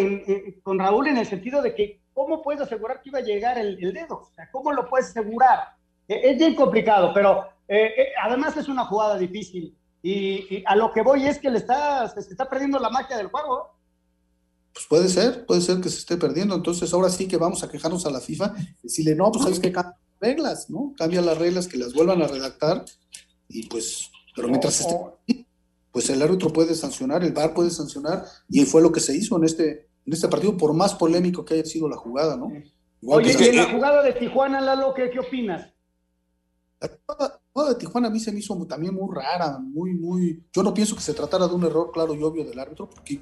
con, Raúl en el sentido de que ¿cómo puedes asegurar que iba a llegar el, el dedo? O sea, ¿cómo lo puedes asegurar? E, es bien complicado, pero eh, eh, además es una jugada difícil. Y, a lo que voy es que le está, se está perdiendo la magia del juego. Pues puede ser, puede ser que se esté perdiendo. Entonces ahora sí que vamos a quejarnos a la FIFA, decirle, no, pues sabes que cambia reglas, ¿no? Cambia las reglas, que las vuelvan a redactar y pues, pero mientras esté, pues el árbitro puede sancionar, el VAR puede sancionar y fue lo que se hizo en este, en este partido, por más polémico que haya sido la jugada, ¿no? Oye, y en la jugada de Tijuana, Lalo, ¿qué, qué opinas? La jugada de Tijuana a mí se me hizo también muy rara, muy, muy. Yo no pienso que se tratara de un error claro y obvio del árbitro, porque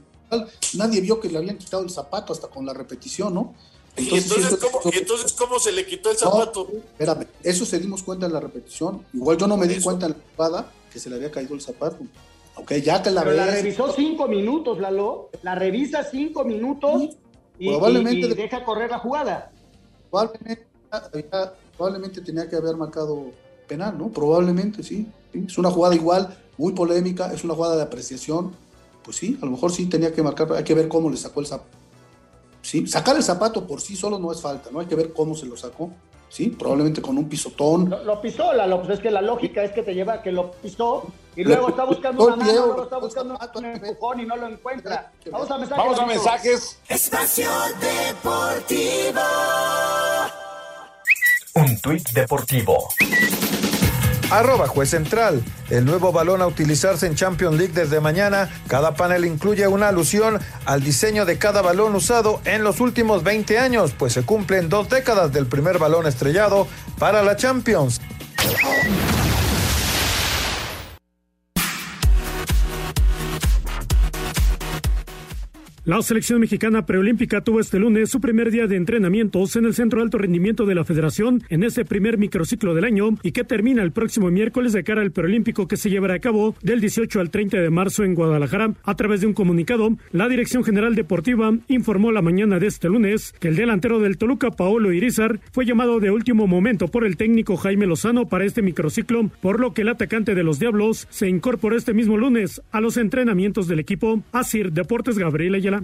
nadie vio que le habían quitado el zapato hasta con la repetición, ¿no? Entonces, ¿Y, entonces, ¿cómo, ¿Y entonces cómo se le quitó el zapato? espérame, eso se dimos cuenta en la repetición. Igual yo no me di cuenta en la jugada que se le había caído el zapato. Ok, ya que la Pero la revisó cinco minutos, Lalo. La revisa cinco minutos y, probablemente y, y deja correr la jugada. Probablemente, probablemente tenía que haber marcado penal, ¿no? Probablemente, sí, Es una jugada igual, muy polémica, es una jugada de apreciación. Pues sí, a lo mejor sí tenía que marcar, hay que ver cómo le sacó el zapato. Sí, sacar el zapato por sí solo no es falta, ¿no? Hay que ver cómo se lo sacó. Sí, probablemente con un pisotón. Lo, lo pisó, la, pues es que la lógica es que te lleva que lo pisó y luego está buscando una mano, luego está buscando un empujón y no lo encuentra. Vamos a mensajes. Vamos a mensajes. Espacio Deportivo. Un tuit deportivo. Arroba juez central. El nuevo balón a utilizarse en Champions League desde mañana. Cada panel incluye una alusión al diseño de cada balón usado en los últimos 20 años, pues se cumplen dos décadas del primer balón estrellado para la Champions. La selección mexicana preolímpica tuvo este lunes su primer día de entrenamientos en el Centro de Alto Rendimiento de la Federación en este primer microciclo del año y que termina el próximo miércoles de cara al preolímpico que se llevará a cabo del 18 al 30 de marzo en Guadalajara. A través de un comunicado, la Dirección General Deportiva informó la mañana de este lunes que el delantero del Toluca, Paolo Irizar, fue llamado de último momento por el técnico Jaime Lozano para este microciclo, por lo que el atacante de los Diablos se incorporó este mismo lunes a los entrenamientos del equipo. Asir Deportes Gabriel Ayala.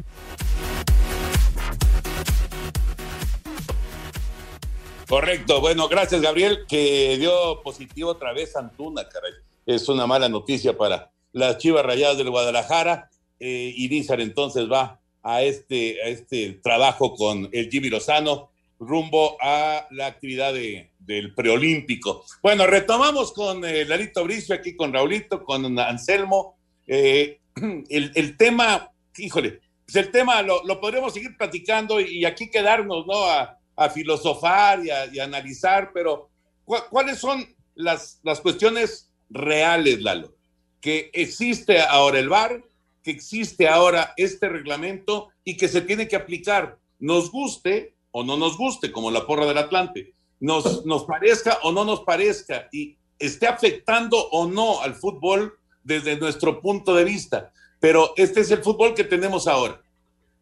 Correcto, bueno, gracias Gabriel, que dio positivo otra vez Antuna, caray. Es una mala noticia para las Chivas Rayadas del Guadalajara. Eh, Irizar entonces va a este, a este trabajo con el Jimmy Lozano rumbo a la actividad de, del preolímpico. Bueno, retomamos con eh, Larito Bricio aquí con Raulito, con Anselmo. Eh, el, el tema, híjole, pues el tema lo, lo, podremos seguir platicando y, aquí quedarnos, ¿no? A, a filosofar y a, y analizar, pero ¿cuáles son las, las cuestiones reales, Lalo? Que existe ahora el VAR, que existe ahora este reglamento y que se tiene que aplicar, nos guste o no nos guste, como la porra del Atlante, nos, nos parezca o no nos parezca y esté afectando o no al fútbol desde nuestro punto de vista. Pero este es el fútbol que tenemos ahora.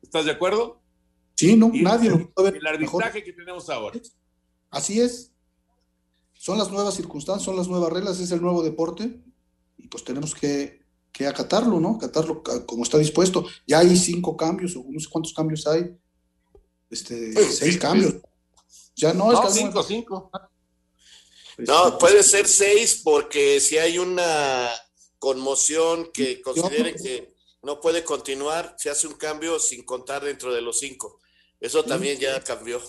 ¿Estás de acuerdo? Sí, no, y nadie lo puede ver. El arbitraje mejor. que tenemos ahora. Así es. Son las nuevas circunstancias, son las nuevas reglas, es el nuevo deporte y pues tenemos que, que acatarlo, ¿no? Acatarlo como está dispuesto. Ya hay cinco cambios, o no sé cuántos cambios hay. Este, sí, seis sí, cambios. Ya no, no es que cinco, cinco. No, puede ser seis porque si hay una conmoción que considere que no puede continuar, se hace un cambio sin contar dentro de los cinco. Eso también ya cambió.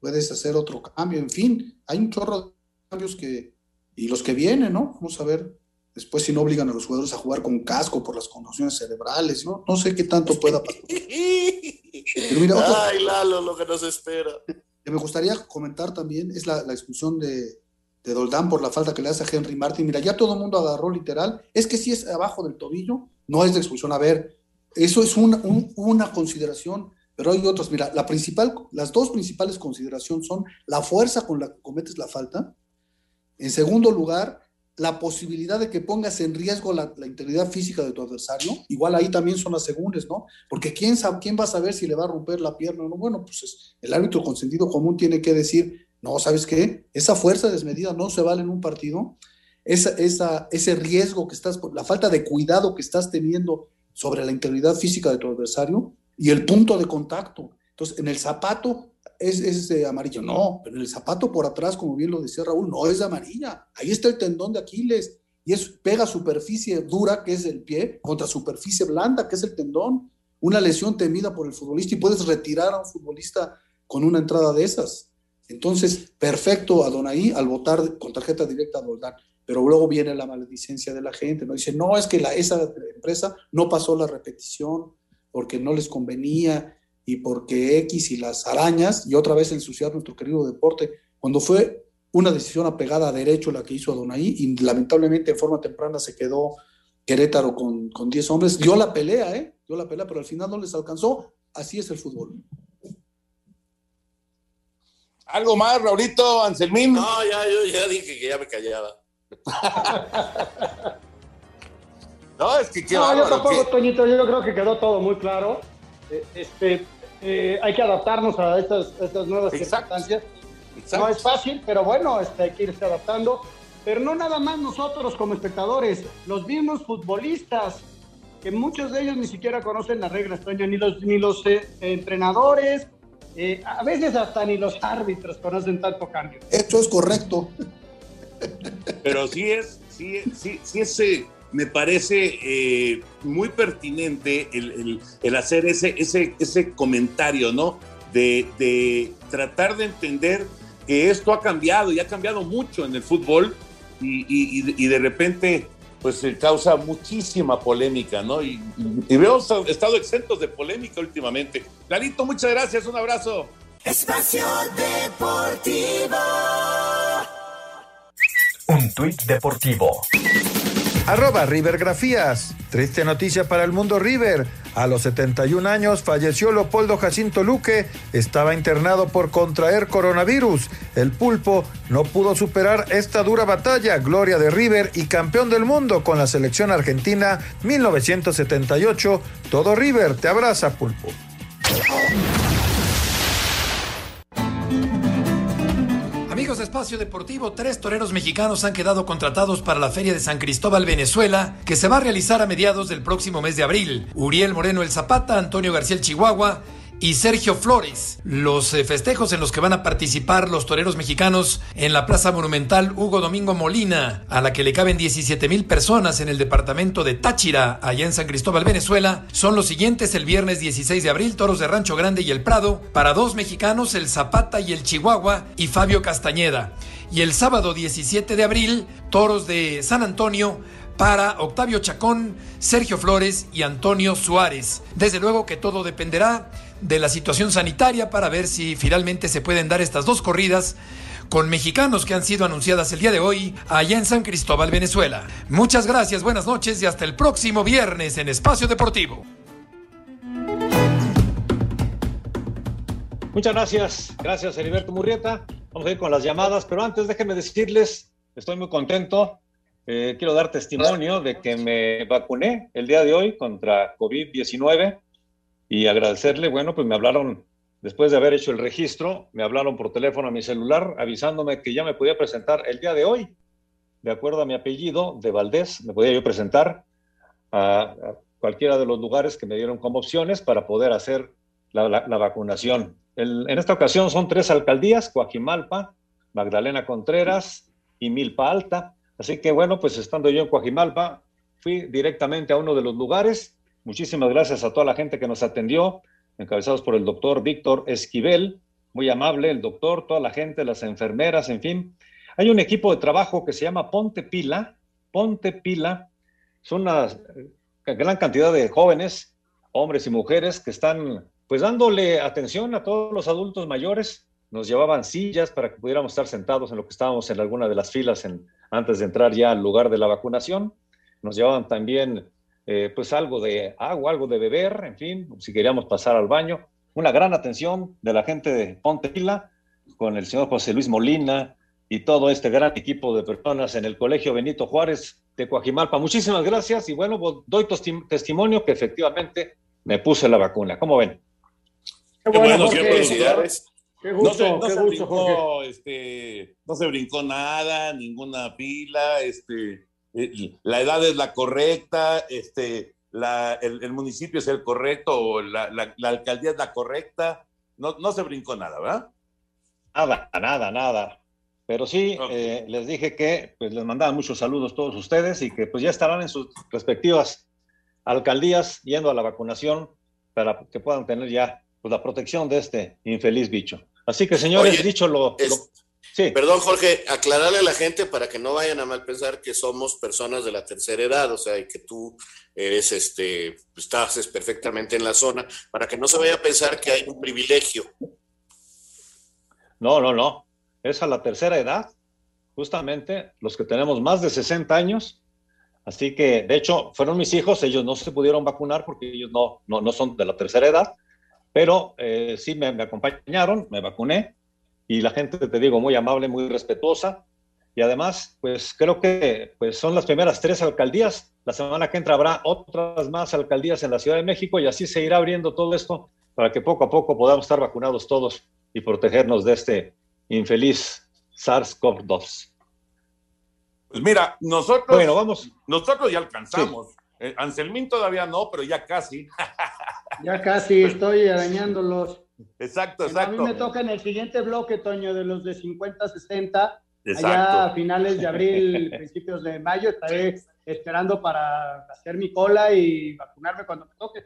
Puedes hacer otro cambio, en fin, hay un chorro de cambios que, y los que vienen, ¿no? Vamos a ver después si no obligan a los jugadores a jugar con casco por las conmociones cerebrales, ¿no? No sé qué tanto pueda pasar. Pero mira, otro, Ay, Lalo, lo que nos espera. Que me gustaría comentar también es la, la expulsión de, de Doldán por la falta que le hace a Henry Martin. Mira, ya todo el mundo agarró literal. Es que si es abajo del tobillo, no es de expulsión. A ver, eso es una, un, una consideración, pero hay otras. Mira, la principal, las dos principales consideraciones son la fuerza con la que cometes la falta. En segundo lugar, la posibilidad de que pongas en riesgo la, la integridad física de tu adversario. Igual ahí también son las segundas, ¿no? Porque ¿quién, sabe, quién va a saber si le va a romper la pierna o no. Bueno, pues es, el árbitro con sentido común tiene que decir, no, ¿sabes qué? Esa fuerza desmedida no se vale en un partido. Esa, esa, ese riesgo que estás, la falta de cuidado que estás teniendo sobre la integridad física de tu adversario y el punto de contacto. Entonces, en el zapato es, es de amarillo, no, pero en el zapato por atrás, como bien lo decía Raúl, no es amarilla. Ahí está el tendón de Aquiles y es pega superficie dura, que es el pie, contra superficie blanda, que es el tendón. una lesión temida por el futbolista y puedes retirar a un futbolista con una entrada de esas. Entonces, perfecto a Donaí al votar con tarjeta directa a Doldán. Pero luego viene la maledicencia de la gente, ¿no? Dice, no, es que la, esa empresa no pasó la repetición porque no les convenía y porque X y las arañas, y otra vez ensuciar nuestro querido deporte, cuando fue una decisión apegada a derecho la que hizo Donaí y lamentablemente en forma temprana se quedó Querétaro con, con 10 hombres, dio la pelea, ¿eh? Dio la pelea, pero al final no les alcanzó. Así es el fútbol. ¿Algo más, Raulito, Anselmín? No, ya, yo ya dije que ya me callaba. no, es que qué No, yo tampoco, Toñito, yo creo que quedó todo muy claro. Eh, Este, eh, hay que adaptarnos a estas, estas nuevas circunstancias. No es fácil, pero bueno, este, hay que irse adaptando. Pero no nada más nosotros como espectadores, los mismos futbolistas, que muchos de ellos ni siquiera conocen las reglas, Toño, ni los, ni los eh, entrenadores, eh, a veces hasta ni los árbitros conocen tanto cambio. Esto es correcto. Pero sí es, sí, sí, sí es, eh, me parece eh, muy pertinente el, el- el hacer ese, ese, ese comentario, ¿no? De, de tratar de entender que esto ha cambiado y ha cambiado mucho en el fútbol y, y- y- y de repente pues eh, causa muchísima polémica, ¿no? Y, y, y hemos estado exentos de polémica últimamente. Lalito, muchas gracias, un abrazo. Espacio Deportivo. Un tuit deportivo. Arroba Rivergrafías. Triste noticia para el mundo River. A los 71 años falleció Leopoldo Jacinto Luque. Estaba internado por contraer coronavirus. El pulpo no pudo superar esta dura batalla. Gloria de River y campeón del mundo con la selección argentina 1978. Todo River te abraza, pulpo. Espacio Deportivo, tres toreros mexicanos han quedado contratados para la Feria de San Cristóbal, Venezuela, que se va a realizar a mediados del próximo mes de abril. Uriel Moreno el Zapata, Antonio García el Chihuahua y Sergio Flores. Los eh, festejos en los que van a participar los toreros mexicanos en la Plaza Monumental Hugo Domingo Molina, a la que le caben 17 mil personas en el departamento de Táchira, allá en San Cristóbal, Venezuela, son los siguientes el viernes 16 de abril, toros de Rancho Grande y el Prado, para dos mexicanos, el Zapata y el Chihuahua, y Fabio Castañeda. Y el sábado 17 de abril, toros de San Antonio, para Octavio Chacón, Sergio Flores y Antonio Suárez. Desde luego que todo dependerá de la situación sanitaria para ver si finalmente se pueden dar estas dos corridas con mexicanos que han sido anunciadas el día de hoy allá en San Cristóbal, Venezuela. Muchas gracias, buenas noches y hasta el próximo viernes en Espacio Deportivo. Muchas gracias, gracias Heriberto Murrieta. Vamos a ir con las llamadas, pero antes déjenme decirles, estoy muy contento. Eh, quiero dar testimonio de que me vacuné el día de hoy contra COVID-19 y agradecerle, bueno, pues me hablaron, después de haber hecho el registro, me hablaron por teléfono a mi celular avisándome que ya me podía presentar el día de hoy, de acuerdo a mi apellido de Valdés, me podía yo presentar a, a cualquiera de los lugares que me dieron como opciones para poder hacer la, la- la vacunación. El- en esta ocasión son tres alcaldías, Coajimalpa, Magdalena Contreras y Milpa Alta. Así que bueno, pues estando yo en Coajimalpa, fui directamente a uno de los lugares. Muchísimas gracias a toda la gente que nos atendió, encabezados por el doctor Víctor Esquivel, muy amable el doctor, toda la gente, las enfermeras, en fin. Hay un equipo de trabajo que se llama Ponte Pila, Ponte Pila, son una gran cantidad de jóvenes, hombres y mujeres que están pues dándole atención a todos los adultos mayores. Nos llevaban sillas para que pudiéramos estar sentados en lo que estábamos en alguna de las filas en, antes de entrar ya al lugar de la vacunación. Nos llevaban también eh, pues algo de agua, algo de beber, en fin, si queríamos pasar al baño. Una gran atención de la gente de Ponte Pila con el señor José Luis Molina y todo este gran equipo de personas en el Colegio Benito Juárez de Coajimalpa. Muchísimas gracias y bueno, pues, doy testi- testimonio que efectivamente me puse la vacuna. ¿Cómo ven? Qué bueno, Jorge. qué Felicidades. Qué gusto, no se, no qué se gusto, brincó, este, no se brincó nada, ninguna pila, este, eh, la edad es la correcta, este, la, el, el municipio es el correcto, o la, la- la alcaldía es la correcta, no, no se brincó nada, ¿verdad? Nada, nada, nada. Pero sí, eh, les dije que pues, les mandaban muchos saludos todos ustedes y que pues ya estarán en sus respectivas alcaldías yendo a la vacunación para que puedan tener ya pues, la protección de este infeliz bicho. Así que, señores, dicho lo, Sí. Perdón, Jorge, aclararle a la gente para que no vayan a mal pensar que somos personas de la tercera edad, o sea, y que tú eres, este, estás perfectamente en la zona, para que no se vaya a pensar que hay un privilegio. No, no, no. Es a la tercera edad, justamente los que tenemos más de 60 años. Así que, de hecho, fueron mis hijos, ellos no se pudieron vacunar porque ellos no, no, son de la tercera edad, pero eh, sí me, me acompañaron, me vacuné y la gente, te digo, muy amable, muy respetuosa. Y además, pues creo que pues, son las primeras tres alcaldías. La semana que entra habrá otras más alcaldías en la Ciudad de México y así se irá abriendo todo esto para que poco a poco podamos estar vacunados todos y protegernos de este infeliz SARS-CoV-2. Pues mira, nosotros, bueno, vamos. nosotros ya alcanzamos. Eh, Anselmín todavía no, pero ya casi. ya casi estoy arañándolos. Exacto, exacto. A mí me toca en el siguiente bloque, Toño, de los de 50, 60. Allá a finales de abril, principios de mayo, estaré esperando para hacer mi cola y vacunarme cuando me toque.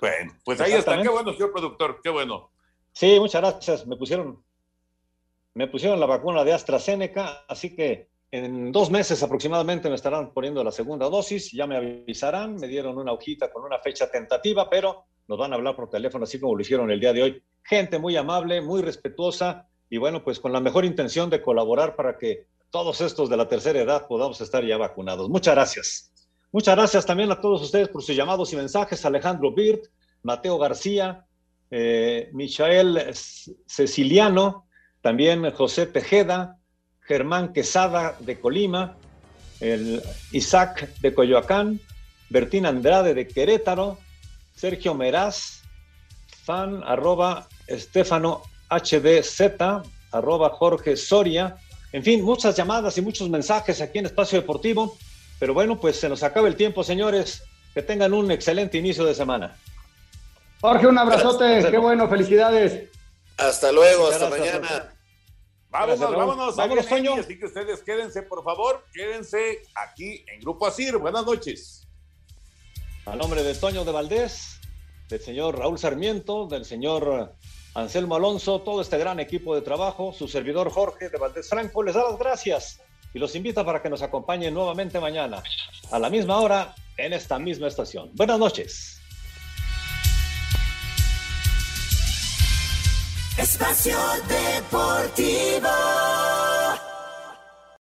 Bueno, pues ahí está. Qué bueno, señor productor, qué bueno. Sí, muchas gracias. Me pusieron, me pusieron la vacuna de AstraZeneca, así que en dos meses aproximadamente me estarán poniendo la segunda dosis. Ya me avisarán, me dieron una hojita con una fecha tentativa, pero nos van a hablar por teléfono, así como lo hicieron el día de hoy. Gente muy amable, muy respetuosa y bueno, pues con la mejor intención de colaborar para que todos estos de la tercera edad podamos estar ya vacunados. Muchas gracias. Muchas gracias también a todos ustedes por sus llamados y mensajes. Alejandro Birt, Mateo García, eh, Michael Ceciliano, también José Tejeda, Germán Quesada de Colima, el Isaac de Coyoacán, Bertín Andrade de Querétaro, Sergio Meraz, fan, arroba Estefano HDZ, arroba Jorge Soria. En fin, muchas llamadas y muchos mensajes aquí en Espacio Deportivo. Pero bueno, pues se nos acaba el tiempo, señores. Que tengan un excelente inicio de semana. Jorge, un abrazote. Qué bueno, felicidades. Hasta luego, hasta mañana. Vámonos, vámonos, vámonos, Toño. Así que ustedes quédense, por favor, quédense aquí en Grupo Asir. Buenas noches. A nombre de Toño de Valdés, del señor Raúl Sarmiento, del señor Anselmo Alonso, todo este gran equipo de trabajo, su servidor Jorge de Valdés Franco, les da las gracias y los invita para que nos acompañen nuevamente mañana, a la misma hora, en esta misma estación. Buenas noches. Espacio Deportivo.